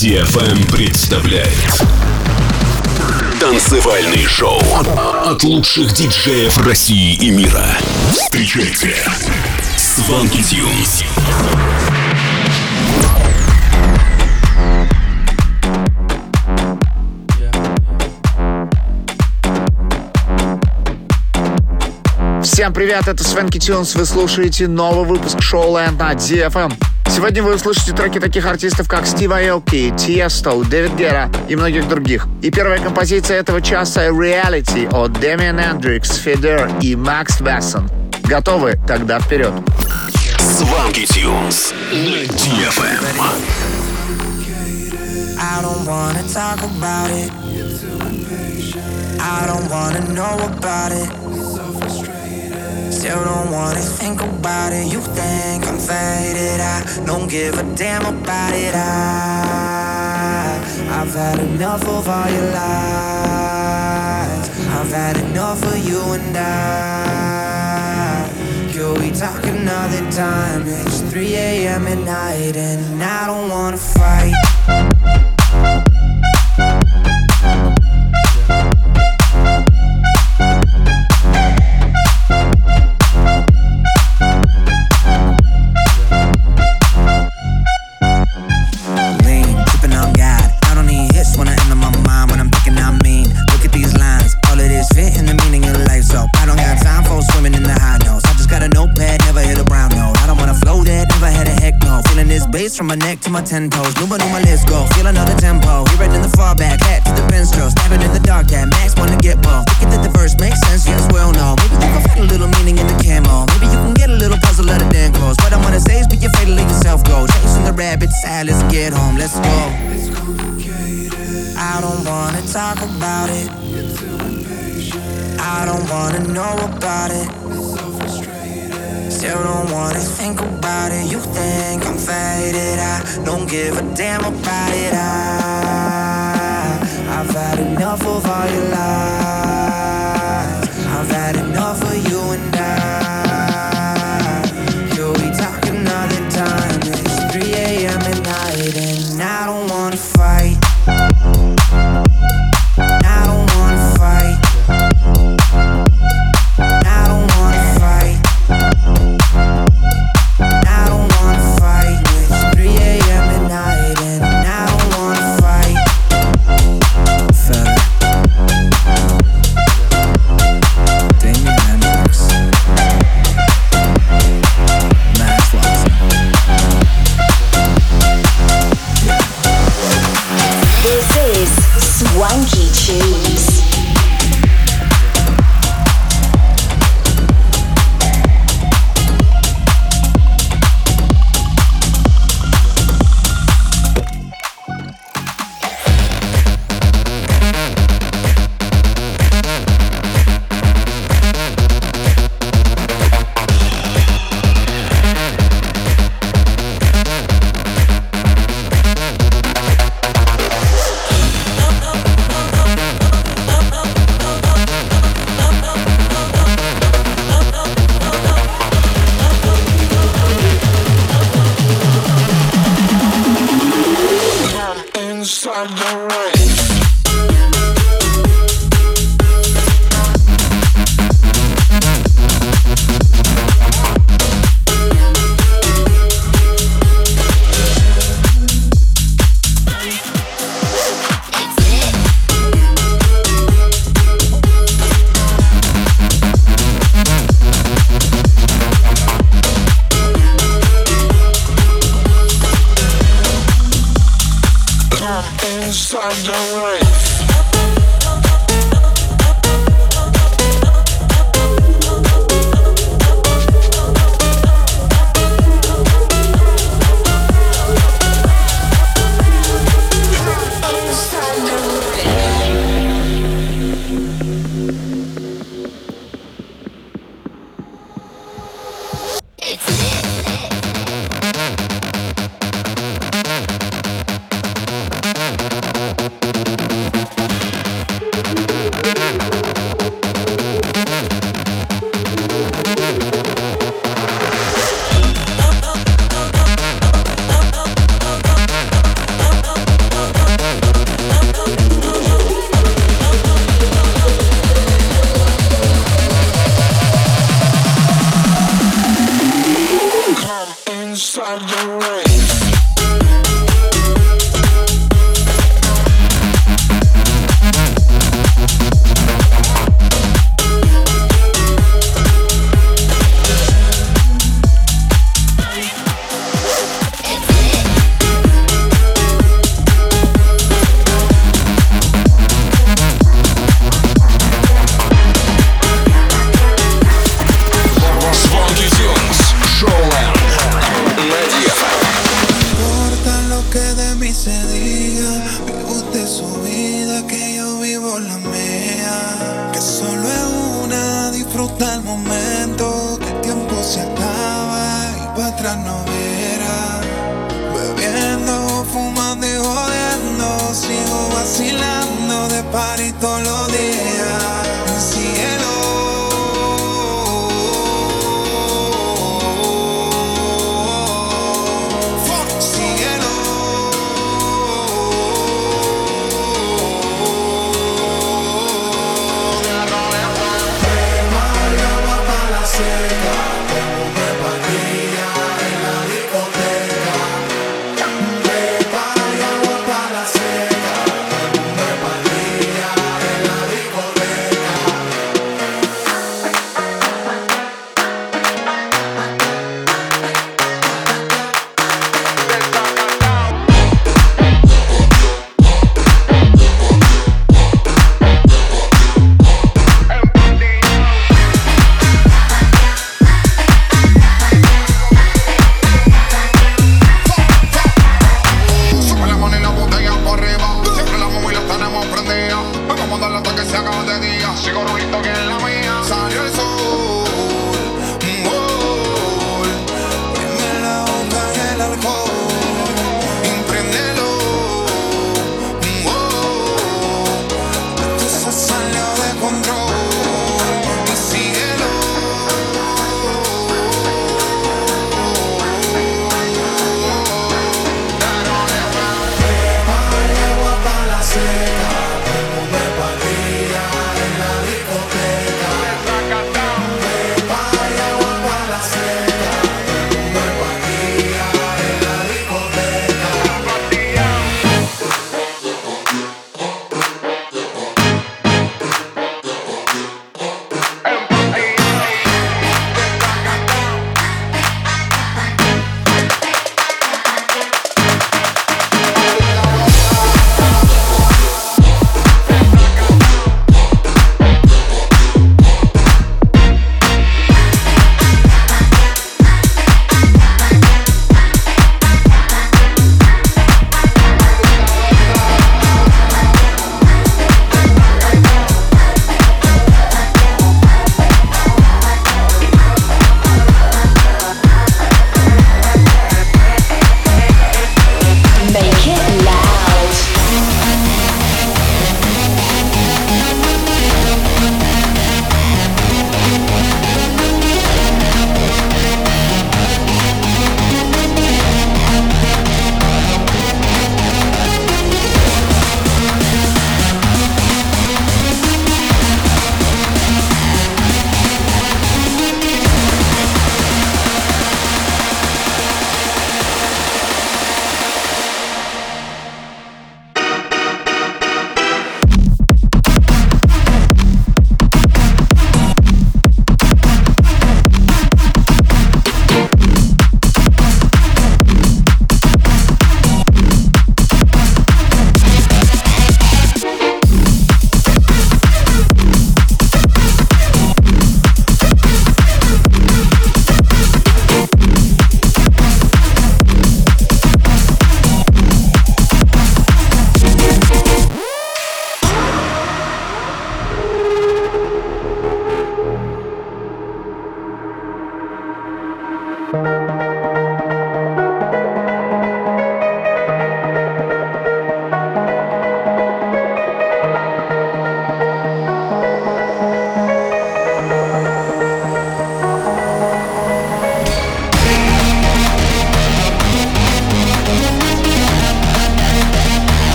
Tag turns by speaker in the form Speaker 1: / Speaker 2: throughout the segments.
Speaker 1: DFM представляет Танцевальный шоу от лучших диджеев России и мира. Встречайте Сванки Тюнс.
Speaker 2: Всем привет, это Свенки Тюнс, вы слушаете новый выпуск шоу Land на DFM. Сегодня вы услышите треки таких артистов, как Стив Айоки, Тиесто, Дэвид Гера и многих других. И первая композиция этого часа Reality от Дэмиан Эндрикс, Федер и Макс Вессон. Готовы? Тогда вперед.
Speaker 1: Сванки Тюнс на DFM.
Speaker 3: I don't wanna talk about it. I don't wanna know about it. Still don't wanna think about it. You think I'm faded. I don't give a damn about it. I, I've had enough of all your lies. I've had enough of you and I. Could we talk another time? It's 3 a.m. at night and I don't wanna fight. Bass from my neck to my ten toes. But my let's go. Feel another tempo. It in the far back, hat to the pen stroke. Stabbing in the dark, that max wanna get both. Thinking that the verse makes sense, yes, well, no. Maybe you can find a little meaning in the camo. Maybe you can get a little puzzle out of damn close. What I wanna say is be your fate, let yourself go. Chasing the rabbit side, let's get home, let's go. It's complicated. I don't wanna talk about it. You're too impatient, I don't wanna know about it. Still don't wanna think about it. You think I'm faded. I don't give a damn about it. I, I've had enough of all your lies.
Speaker 4: Inside Inside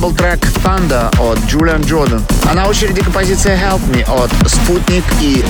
Speaker 2: был трек Thunder от Джулиан Джордан. А на очереди композиция Help Me от Спутник и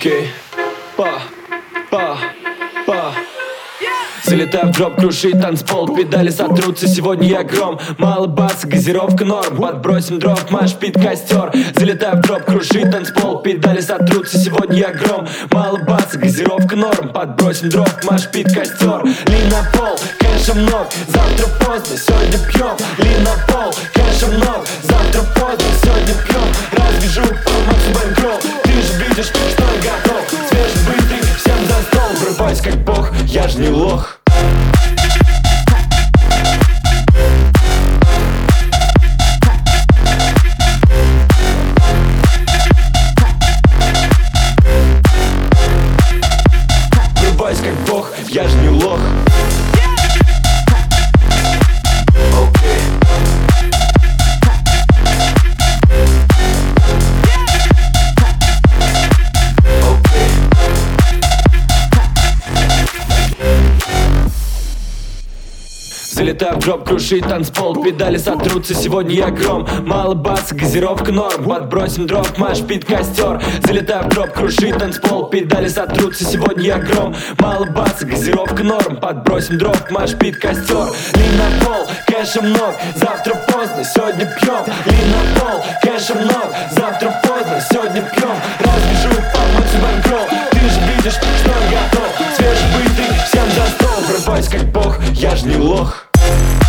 Speaker 2: Ретрика.
Speaker 1: DFM Club Dance. Swanky Tunes.
Speaker 5: Дроп крушит танцпол, педали сотрутся, сегодня я гром Мало баса, газировка норм, подбросим дроп, маш пит костер Залетаю в дроп, крушит танцпол, педали сотрутся, сегодня я гром Мало баса, газировка норм, подбросим дроп, маш пит костер Ли на пол, кэша много, завтра поздно, сегодня пьем Ли на пол, кэша много, завтра поздно, сегодня пьем Развяжу по ты же видишь, что готов. Свежий всем за стол, врубаюсь как бог, я ж не лох Залетаю в дроп, крушит танцпол. Педали сотрутся, сегодня я гром. Мало баса, газировка норм. Подбросим дроп, маш пит костер. Залетаю в дроп, крушит танцпол. Педали сотрутся, сегодня я гром. Мало баса, газировка норм. Подбросим дроп, маш пит костер. Ли на пол, кэша много Завтра поздно, сегодня пьем. Ли на пол, кэша много Завтра поздно, сегодня пьем. Разбежу по Бэнкролл Ты же видишь, что я готов. Свежий всем за стол. Врываюсь как бог, я ж не лох Look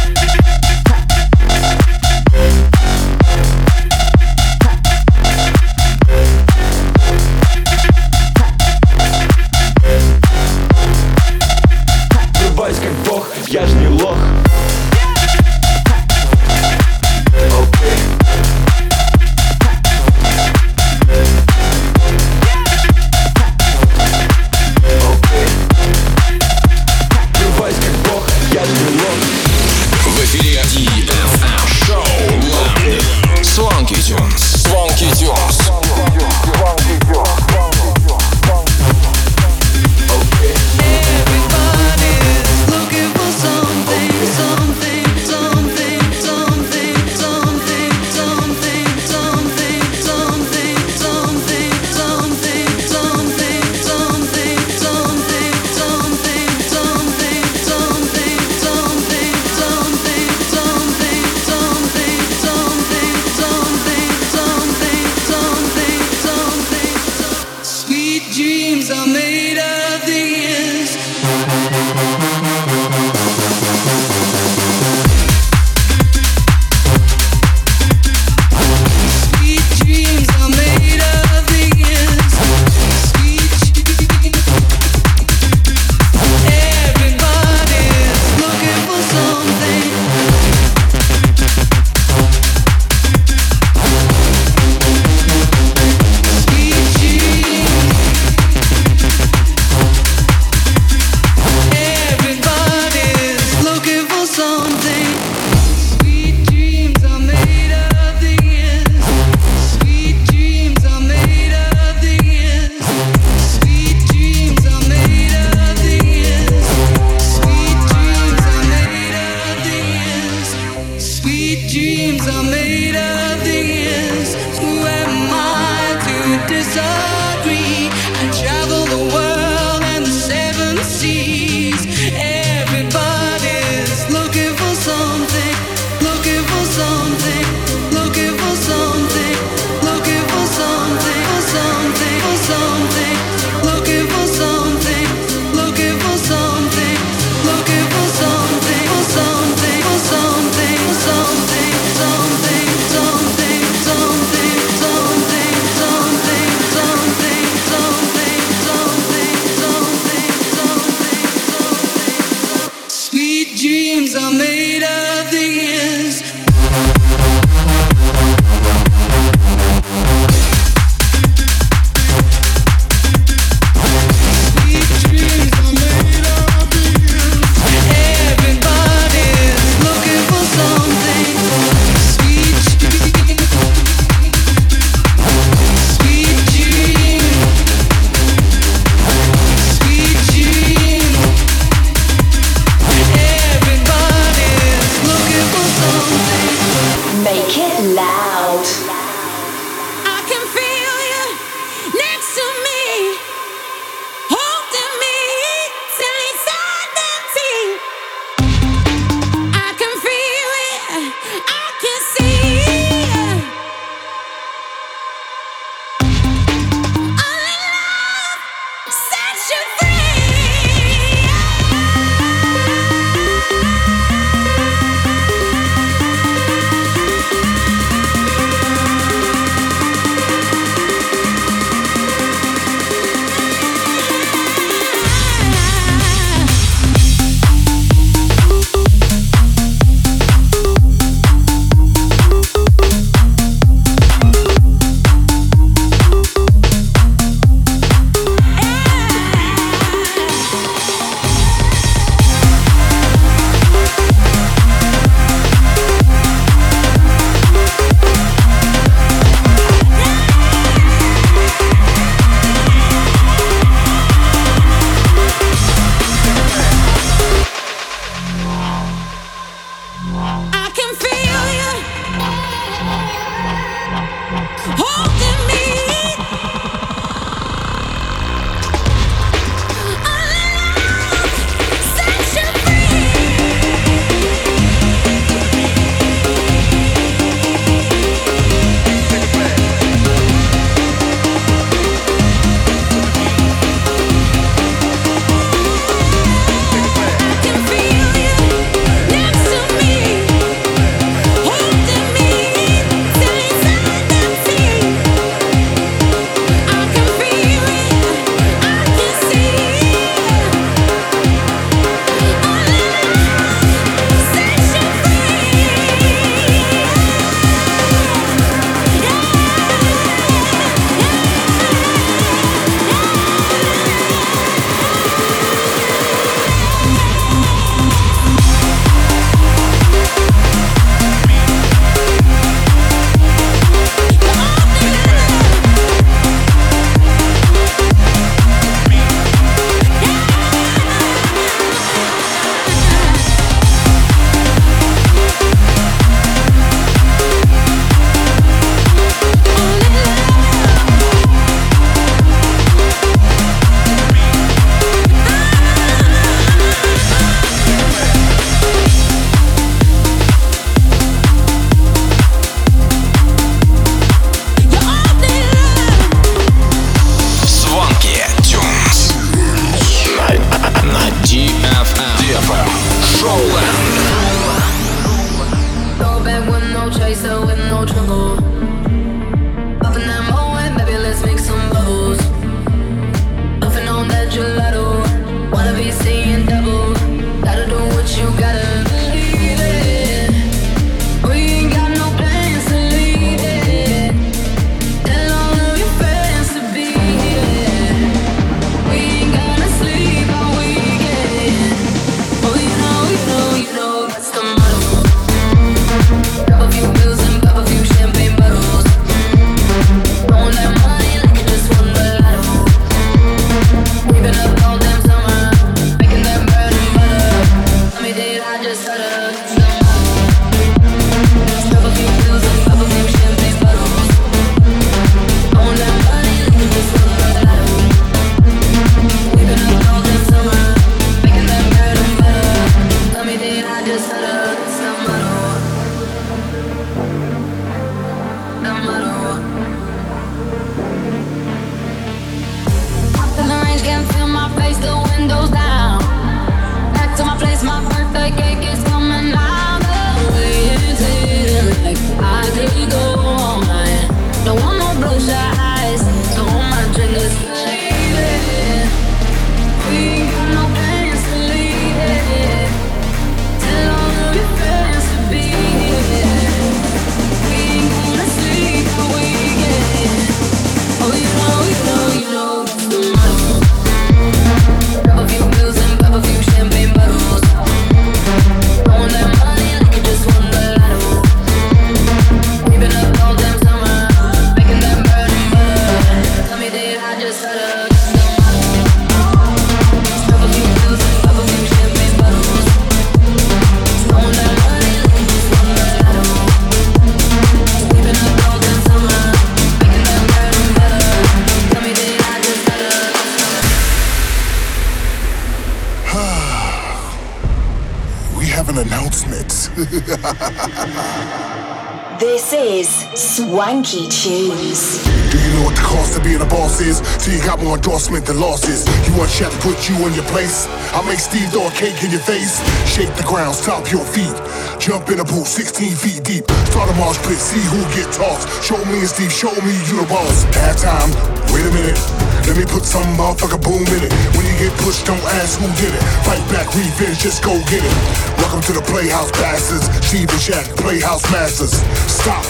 Speaker 6: Till you got more endorsement than losses. You want Shaq to put you in your place? I'll make Steve throw a cake in your face. Shake the ground, stop your feet. Jump in a pool 16 feet deep. Start a marsh pit, see who get tossed. Show me and Steve, show me you the boss. Halftime, wait a minute. Let me put some motherfucker boom in it. When you get pushed, don't ask who did it. Fight back, revenge, just go get it. Welcome to the Playhouse Bastards. Steve and Shaq, Playhouse Masters. Stop,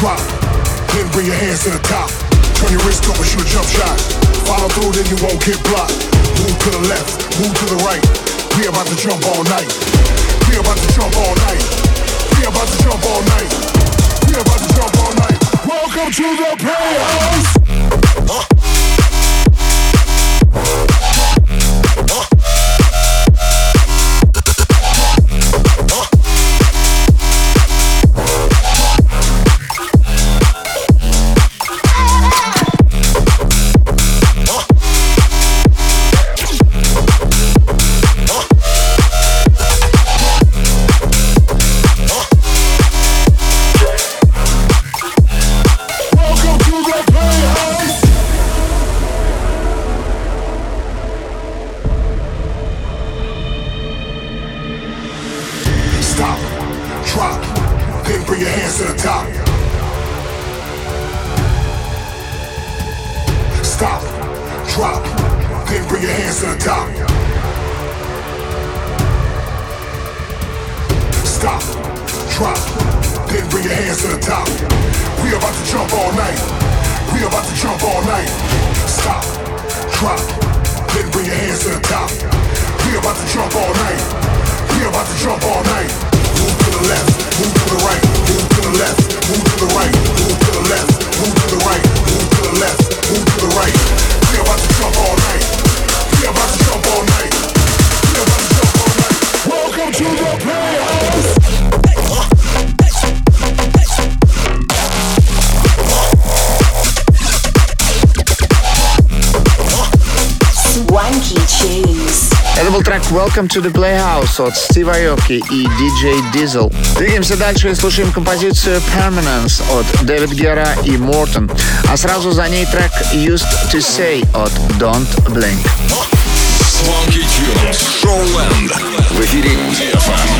Speaker 6: drop, then bring your hands to the top. Turn your wrist over, shoot a jump shot. Follow through, then you won't get blocked. Move to the left, move to the right. We about to jump all night. We about to jump all night. We about to jump all night. We about to jump all night. Welcome to the Playhouse. Welcome to the Playhouse
Speaker 2: от Стива Йоки и DJ Diesel. Двигаемся дальше и слушаем композицию Permanence от Дэвид Гетта и Мортон, а сразу за ней трек Used to Say от Don't Blink.
Speaker 1: Swanky Tunes, Showland, в эфире DFM.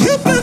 Speaker 7: Mama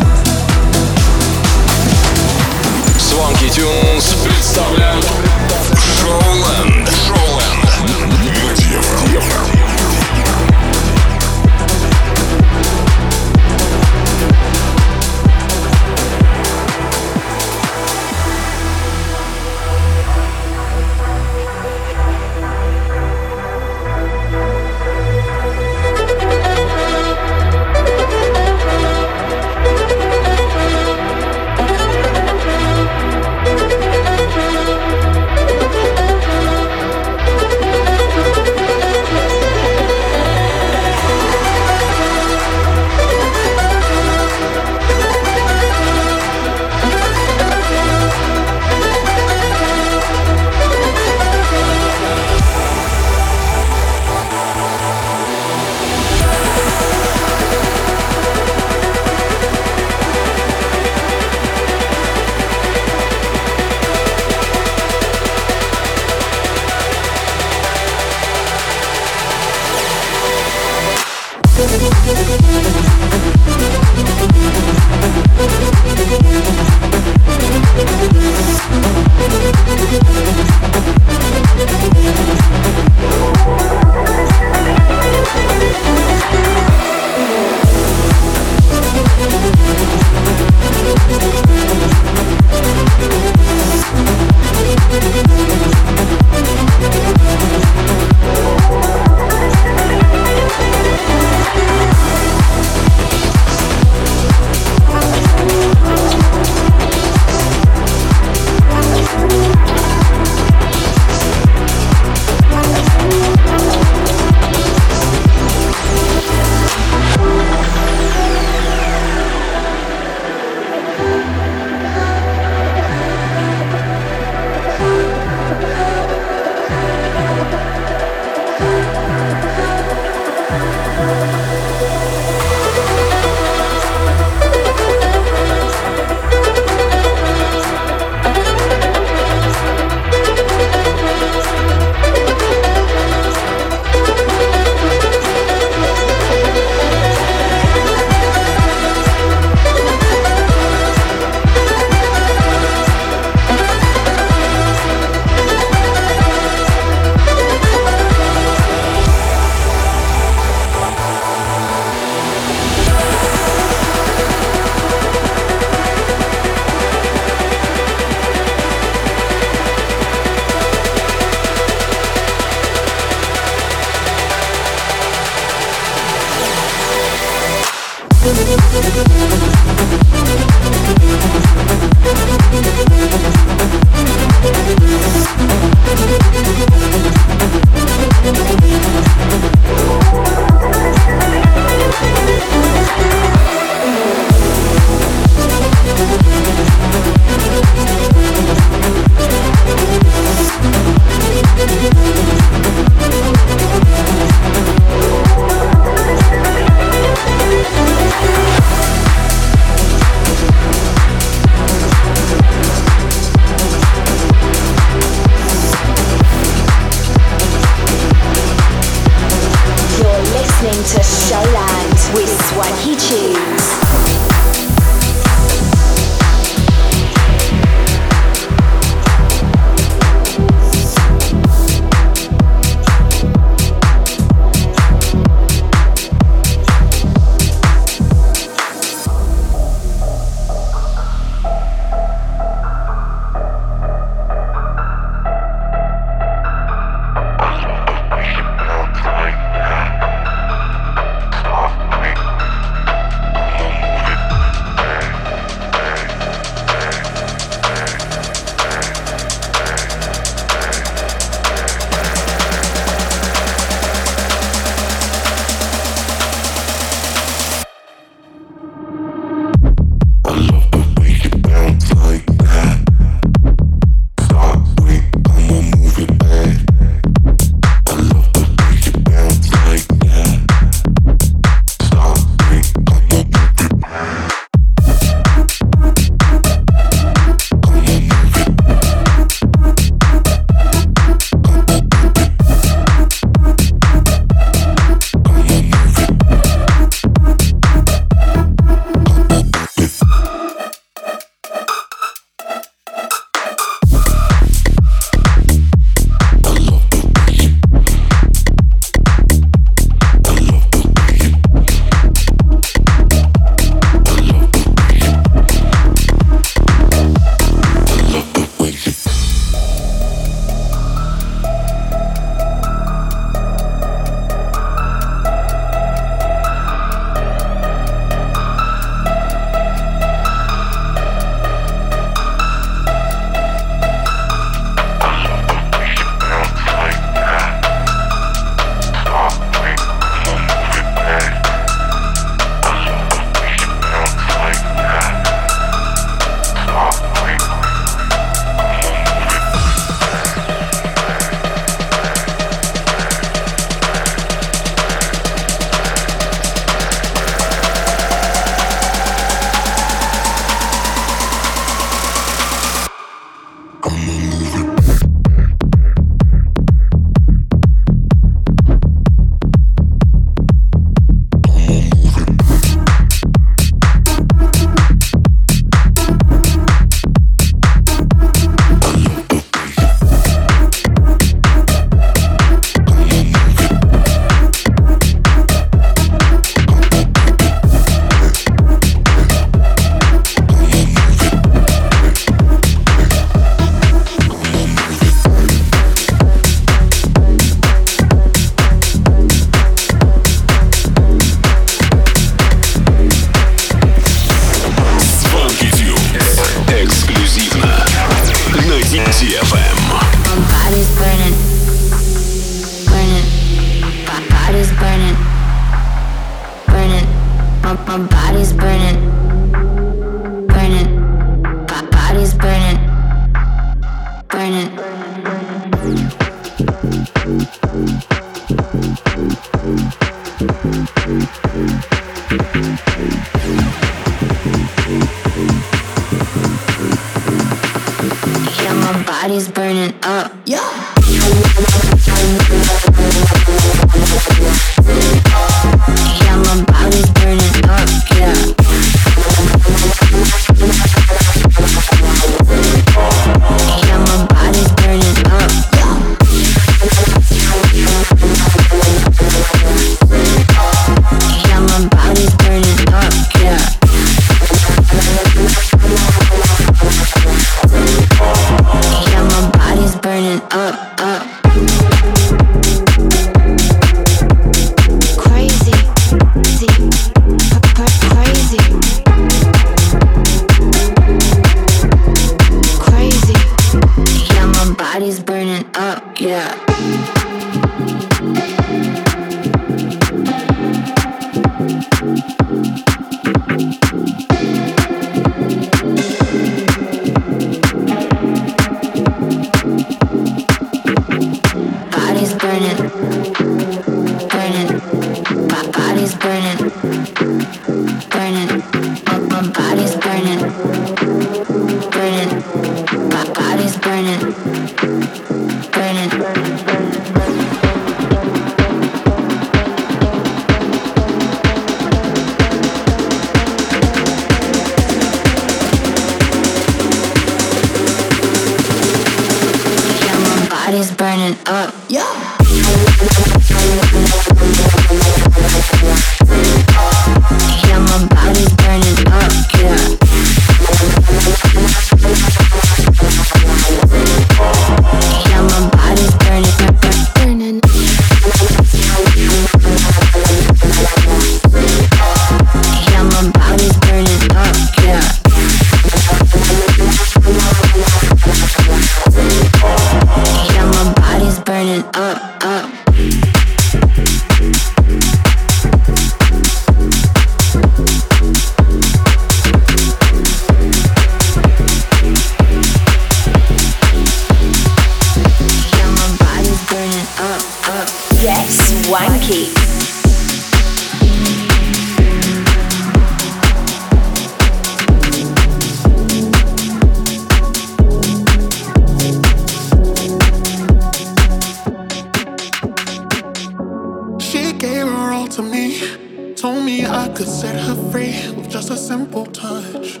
Speaker 7: to me,
Speaker 8: told me I could set her free with just a simple touch.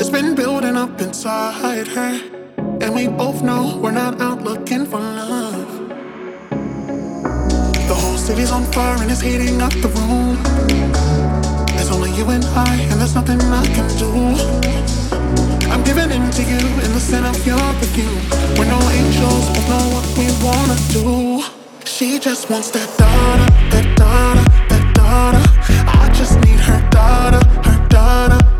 Speaker 8: It's been building up inside her, and we both know we're not out looking for love. The whole city's on fire and it's heating up the room. There's only you and I, and there's nothing I can do. I'm giving in to you in the scent of your perfume. We're no angels, but know what we wanna do. She just wants that daughter, that daughter, that daughter. I just need her daughter, her daughter.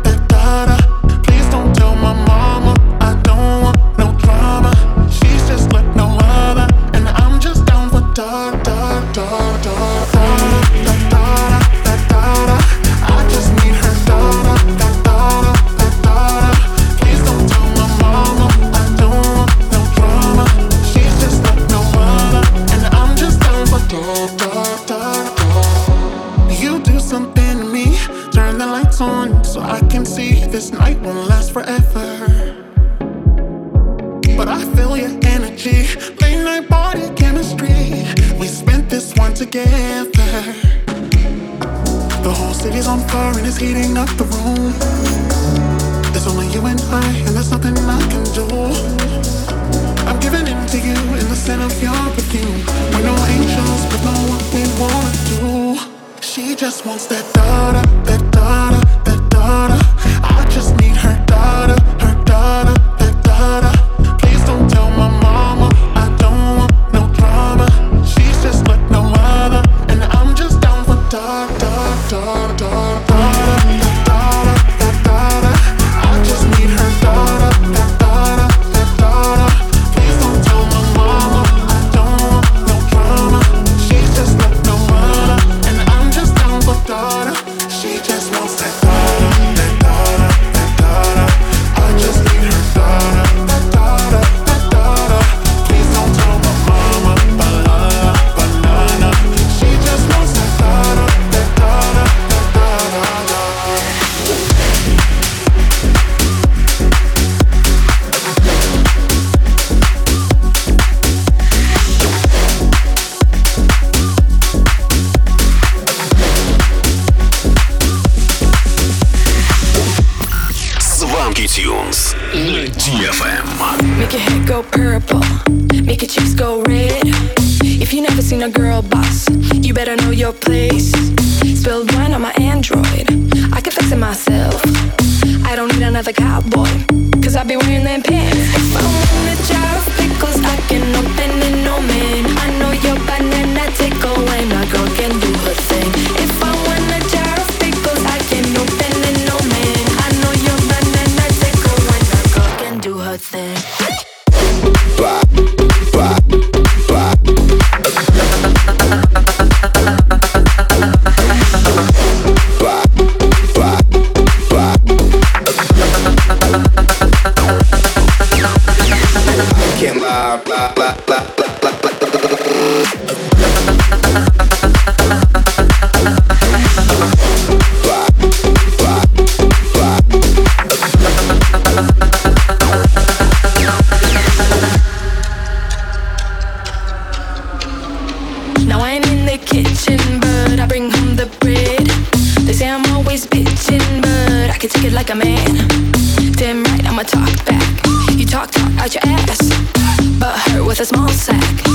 Speaker 8: can take it like a man. Damn right, I'ma
Speaker 9: talk back. You talk, talk out your ass,
Speaker 10: but hurt with a small sack.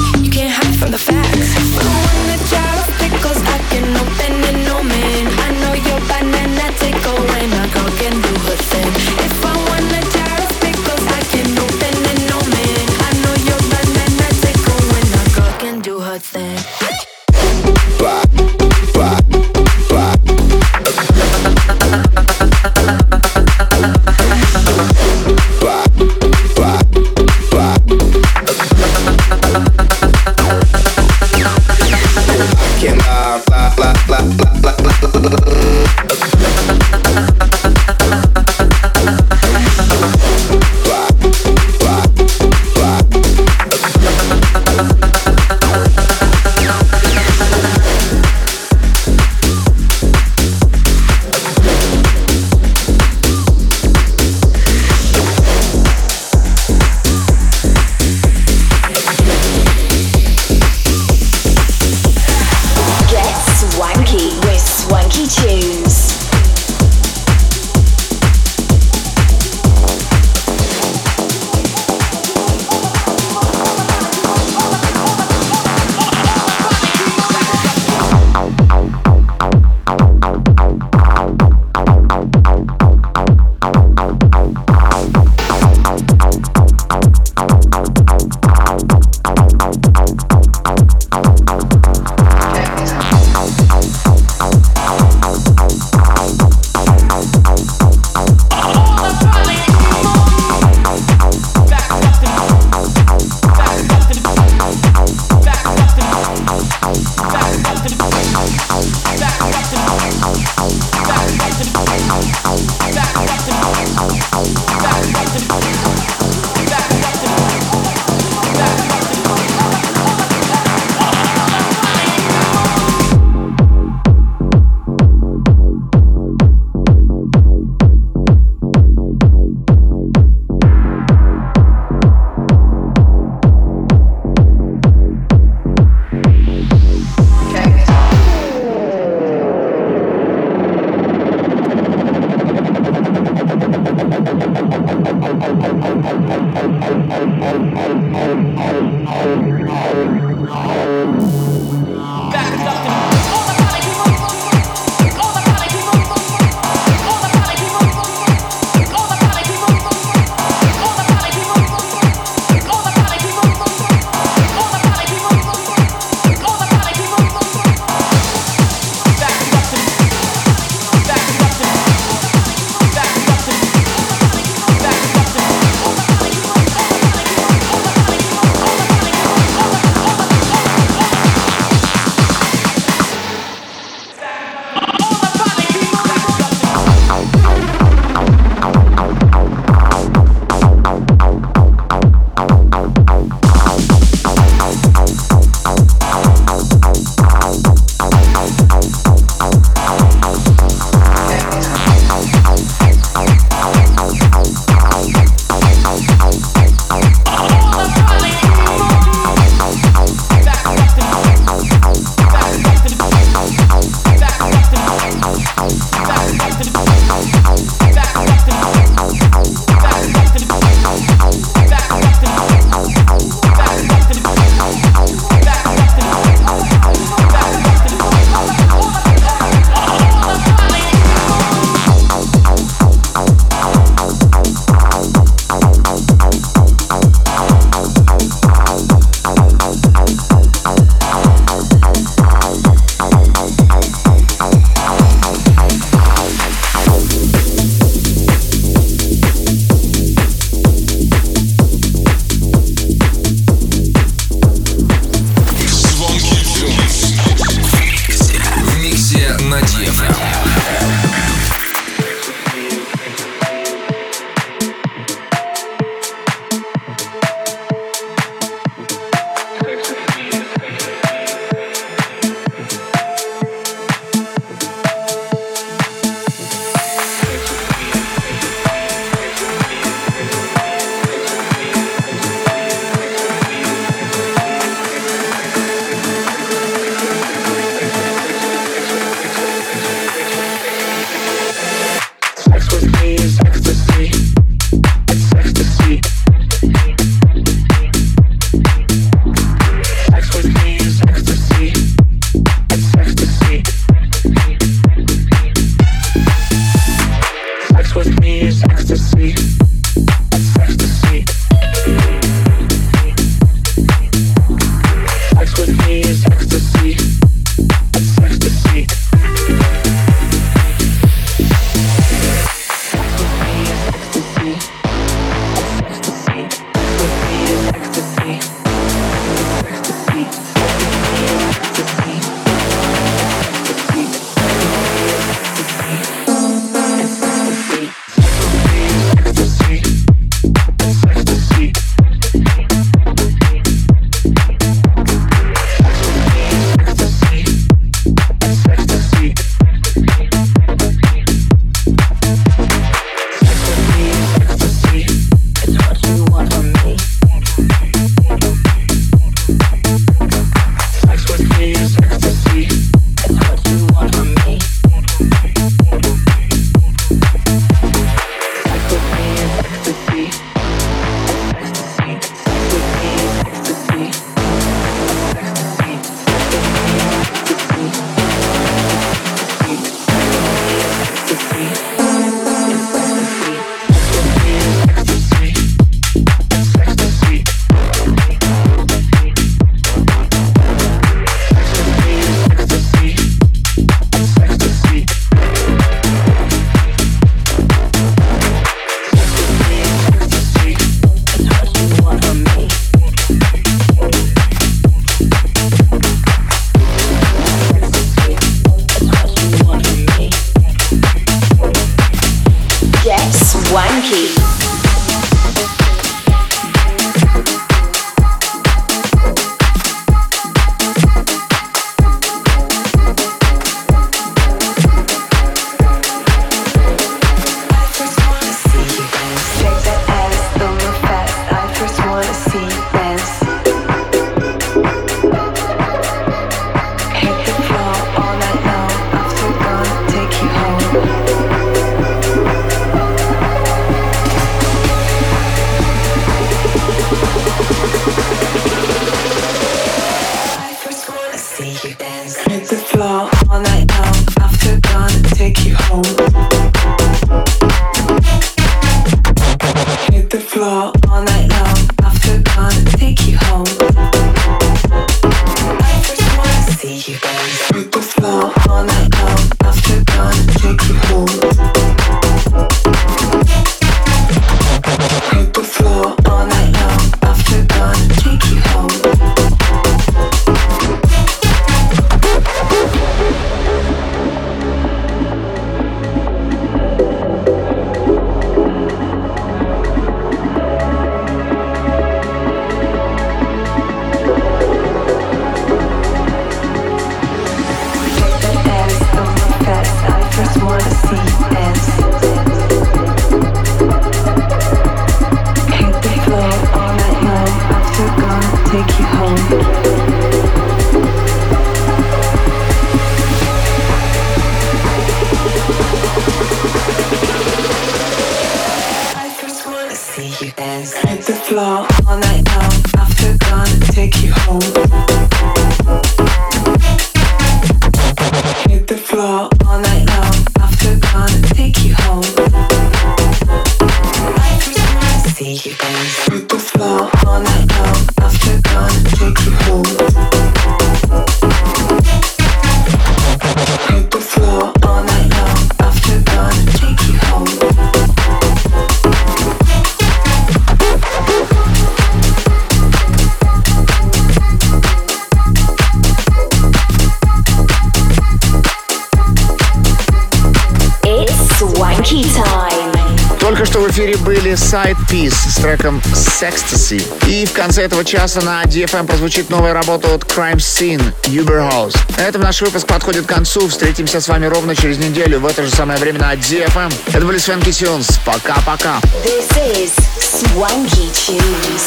Speaker 2: Side Piece с треком Sextasy. И в конце этого часа на DFM прозвучит новая работа от Crime Scene Uberhouse. На этом наш выпуск подходит к концу. Встретимся с вами ровно через неделю в это же самое время на DFM. Это были Свенки Тюнс. Пока-пока.
Speaker 11: This is Swanky Tunes.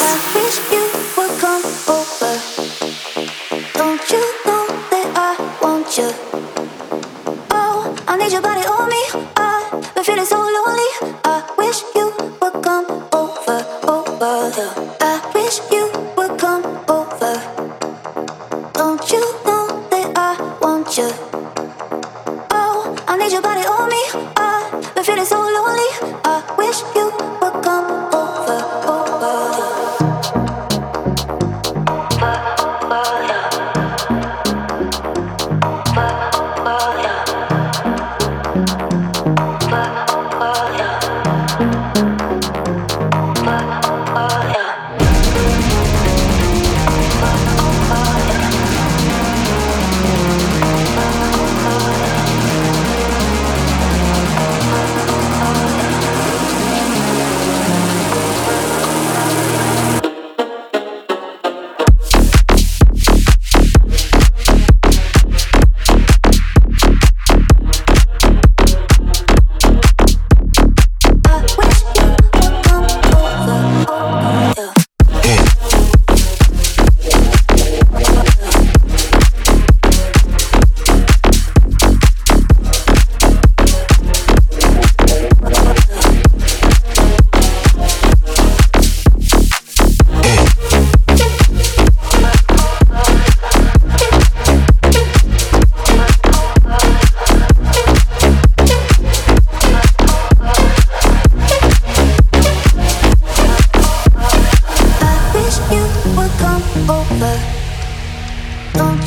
Speaker 11: I need your body on me. I've been feeling so lonely. I wish you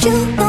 Speaker 11: 就